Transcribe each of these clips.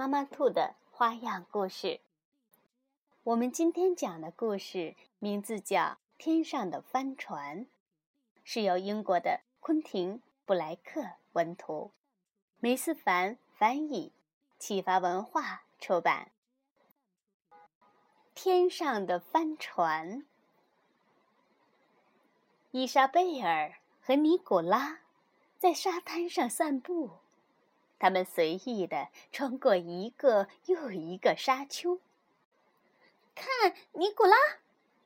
妈妈兔的花样故事。我们今天讲的故事名字叫《天上的帆船》，是由英国的昆廷·布莱克文图，梅思凡翻译，启发文化出版。天上的帆船，伊莎贝尔和尼古拉在沙滩上散步。他们随意地穿过一个又一个沙丘。看，尼古拉，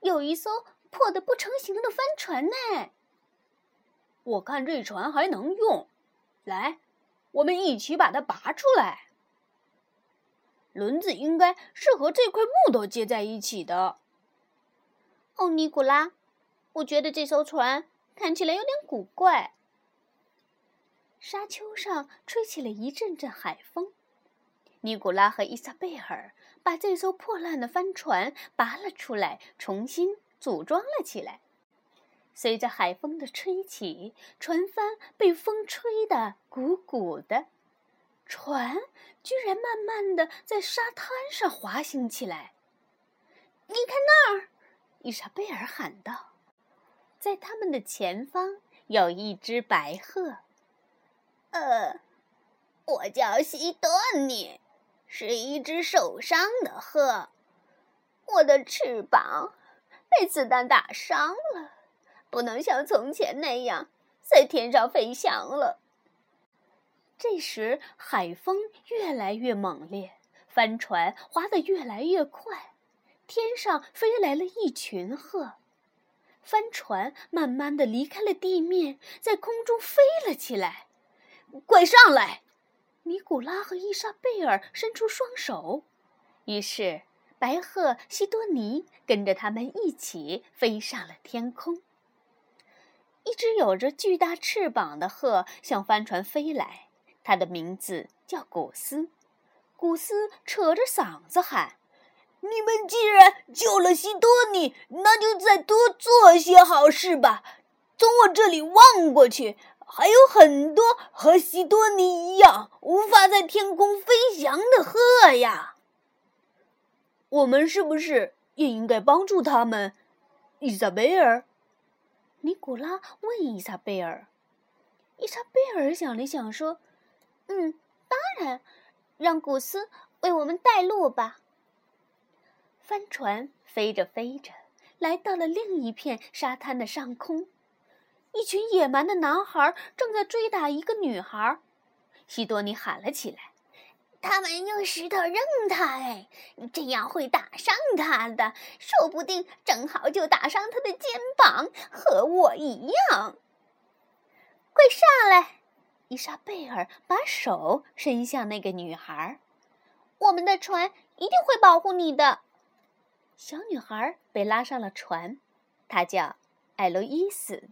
有一艘破的不成形的帆船呢。我看这船还能用，来，我们一起把它拔出来。轮子应该是和这块木头接在一起的。哦，尼古拉，我觉得这艘船看起来有点古怪。沙丘上吹起了一阵阵海风，尼古拉和伊莎贝尔把这艘破烂的帆船拔了出来，重新组装了起来。随着海风的吹起，船帆被风吹得鼓鼓的，船居然慢慢的在沙滩上滑行起来。你看那儿，伊莎贝尔喊道：“在他们的前方有一只白鹤。”呃，我叫西多尼，是一只受伤的鹤。我的翅膀被子弹打伤了，不能像从前那样在天上飞翔了。这时，海风越来越猛烈，帆船划得越来越快，天上飞来了一群鹤，帆船慢慢的离开了地面，在空中飞了起来。快上来！尼古拉和伊莎贝尔伸出双手，于是白鹤西多尼跟着他们一起飞上了天空。一只有着巨大翅膀的鹤向帆船飞来，它的名字叫古斯。古斯扯着嗓子喊：“你们既然救了西多尼，那就再多做些好事吧！从我这里望过去。”还有很多和西多尼一样无法在天空飞翔的鹤呀。我们是不是也应该帮助他们？伊莎贝尔，尼古拉问伊莎贝尔。伊莎贝尔想了想说：“嗯，当然，让古斯为我们带路吧。”帆船飞着飞着，来到了另一片沙滩的上空。一群野蛮的男孩正在追打一个女孩，西多尼喊了起来：“他们用石头扔他，哎，这样会打伤他的，说不定正好就打伤他的肩膀，和我一样。”快上来！伊莎贝尔把手伸向那个女孩：“我们的船一定会保护你的。”小女孩被拉上了船，她叫艾洛伊斯。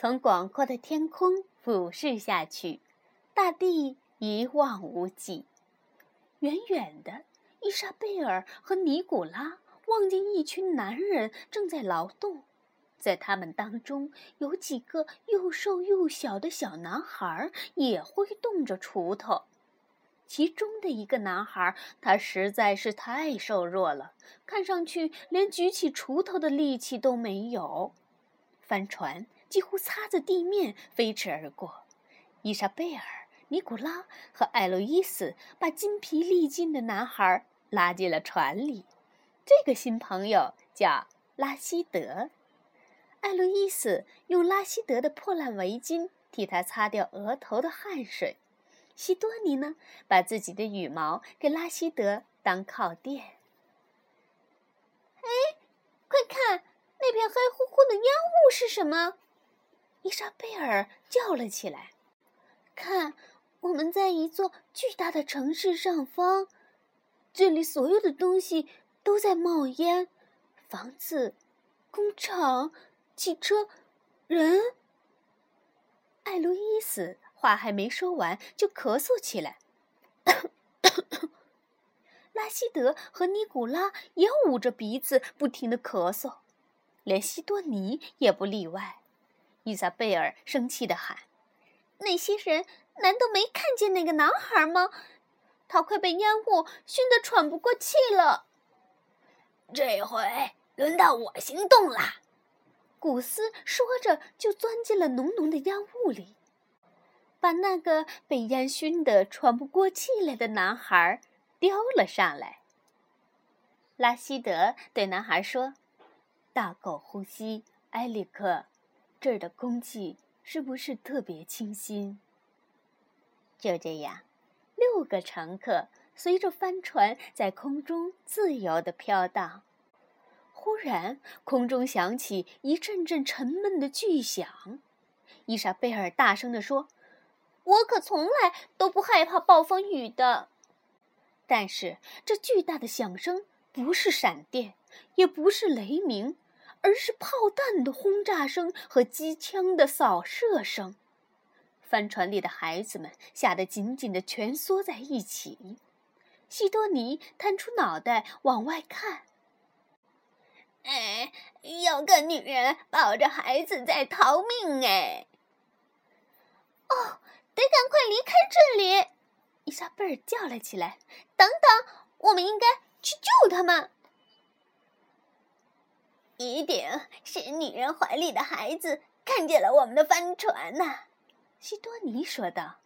从广阔的天空俯视下去，大地一望无际。远远的，伊莎贝尔和尼古拉望见一群男人正在劳动，在他们当中有几个又瘦又小的小男孩也挥动着锄头。其中的一个男孩，他实在是太瘦弱了，看上去连举起锄头的力气都没有。帆船。几乎擦着地面飞驰而过，伊莎贝尔、尼古拉和艾洛伊斯把筋疲力尽的男孩拉进了船里。这个新朋友叫拉希德。艾洛伊斯用拉希德的破烂围巾替他擦掉额头的汗水。西多尼呢，把自己的羽毛给拉希德当靠垫。哎，快看，那片黑乎乎的烟雾是什么？伊莎贝尔叫了起来：“看，我们在一座巨大的城市上方，这里所有的东西都在冒烟，房子、工厂、汽车、人。艾路伊斯话还没说完，就咳嗽起来。拉希德和尼古拉也捂着鼻子，不停的咳嗽，连西多尼也不例外。伊莎贝尔生气的喊：“那些人难道没看见那个男孩吗？他快被烟雾熏得喘不过气了。”这回轮到我行动啦！古斯说着，就钻进了浓浓的烟雾里，把那个被烟熏得喘不过气来的男孩叼了上来。拉希德对男孩说：“大口呼吸，埃里克，这儿的空气是不是特别清新？”就这样，六个乘客随着帆船在空中自由地飘荡。忽然，空中响起一阵阵沉闷的巨响。伊莎贝尔大声地说：“我可从来都不害怕暴风雨的。”但是，这巨大的响声不是闪电，也不是雷鸣，而是炮弹的轰炸声和机枪的扫射声。帆船里的孩子们吓得紧紧地蜷缩在一起。西多尼探出脑袋往外看。哎，有个女人抱着孩子在逃命哎！哦，得赶快离开这里！伊莎贝尔叫了起来：“等等，我们应该去救他们。”一定是女人怀里的孩子看见了我们的帆船呐！”西多尼说道。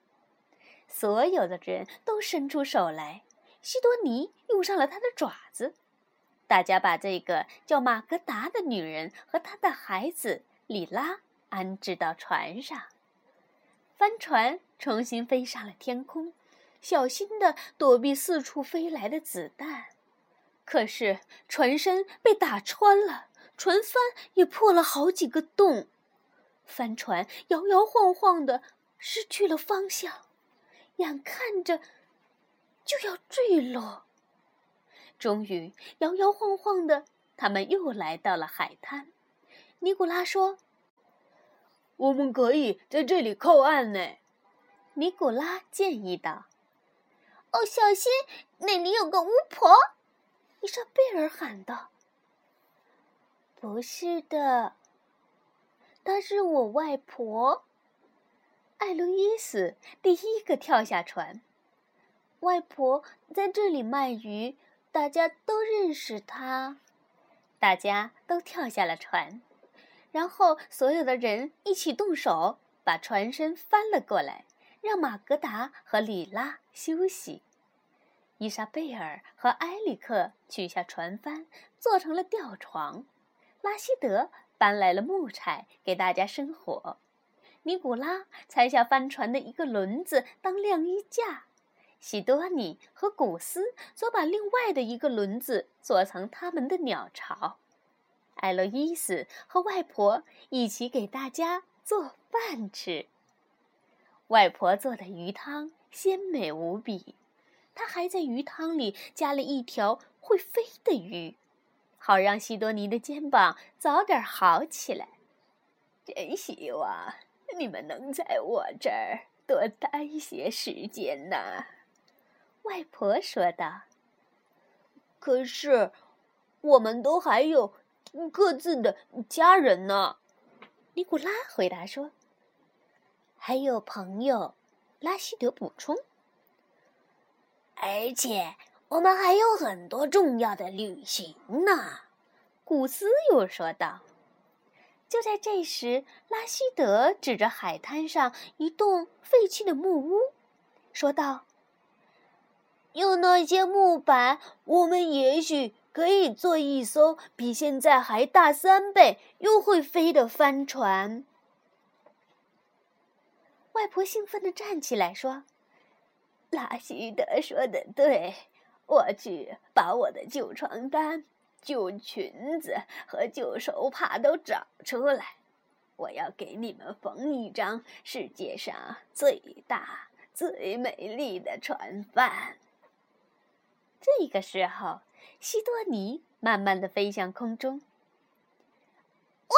所有的人都伸出手来，西多尼用上了他的爪子。大家把这个叫马格达的女人和她的孩子里拉安置到船上，帆船重新飞上了天空，小心地躲避四处飞来的子弹。可是船身被打穿了，船帆也破了好几个洞，帆船摇摇晃晃地失去了方向，眼看着就要坠落。终于，摇摇晃晃的，他们又来到了海滩。尼古拉说：“我们可以在这里靠岸呢。”尼古拉建议道。“哦，小心，那里有个巫婆！”伊莎贝尔喊道。“不是的，她是我外婆。”艾路伊斯第一个跳下船。外婆在这里卖鱼。大家都认识她，大家都跳下了船，然后所有的人一起动手，把船身翻了过来，让马格达和里拉休息。伊莎贝尔和埃里克取下船帆，做成了吊床。拉希德搬来了木柴给大家生火。尼古拉拆下帆船的一个轮子当晾衣架。西多尼和古斯则把另外的一个轮子做成他们的鸟巢。艾洛伊斯和外婆一起给大家做饭吃。外婆做的鱼汤鲜美无比，她还在鱼汤里加了一条会飞的鱼，好让西多尼的肩膀早点好起来。真希望你们能在我这儿多待一些时间呢。外婆说道：“可是，我们都还有各自的家人呢。”尼古拉回答说：“还有朋友。”拉希德补充：“而且我们还有很多重要的旅行呢。”古斯又说道。就在这时，拉希德指着海滩上一栋废弃的木屋，说道。用那些木板，我们也许可以做一艘比现在还大三倍、又会飞的帆船。外婆兴奋地站起来说：“拉希德说的对，我去把我的旧床单、旧裙子和旧手帕都找出来。我要给你们缝一张世界上最大。”最美丽的船帆。这个时候，西多尼慢慢的飞向空中。哇，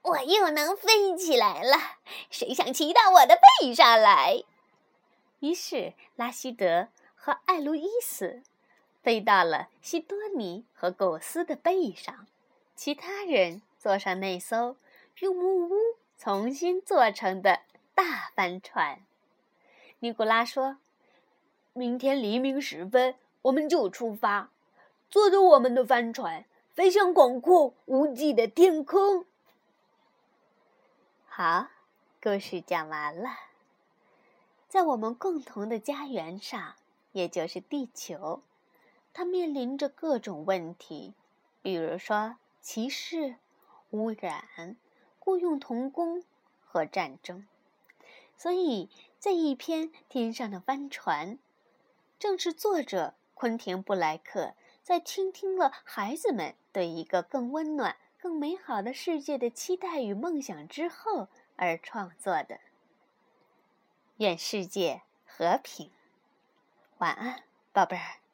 我又能飞起来了！谁想骑到我的背上来？于是，拉希德和艾路伊斯飞到了西多尼和狗斯的背上，其他人坐上那艘用木屋重新做成的大帆船。尼古拉说：“明天黎明时分，我们就出发，坐着我们的帆船，飞向广阔无际的天空。”好，故事讲完了。在我们共同的家园上，也就是地球，它面临着各种问题，比如说歧视、污染、雇佣童工和战争。所以，在一篇《天上的帆船》，正是作者昆廷·布莱克在倾听了孩子们对一个更温暖、更美好的世界的期待与梦想之后而创作的。愿世界和平。晚安，宝贝儿。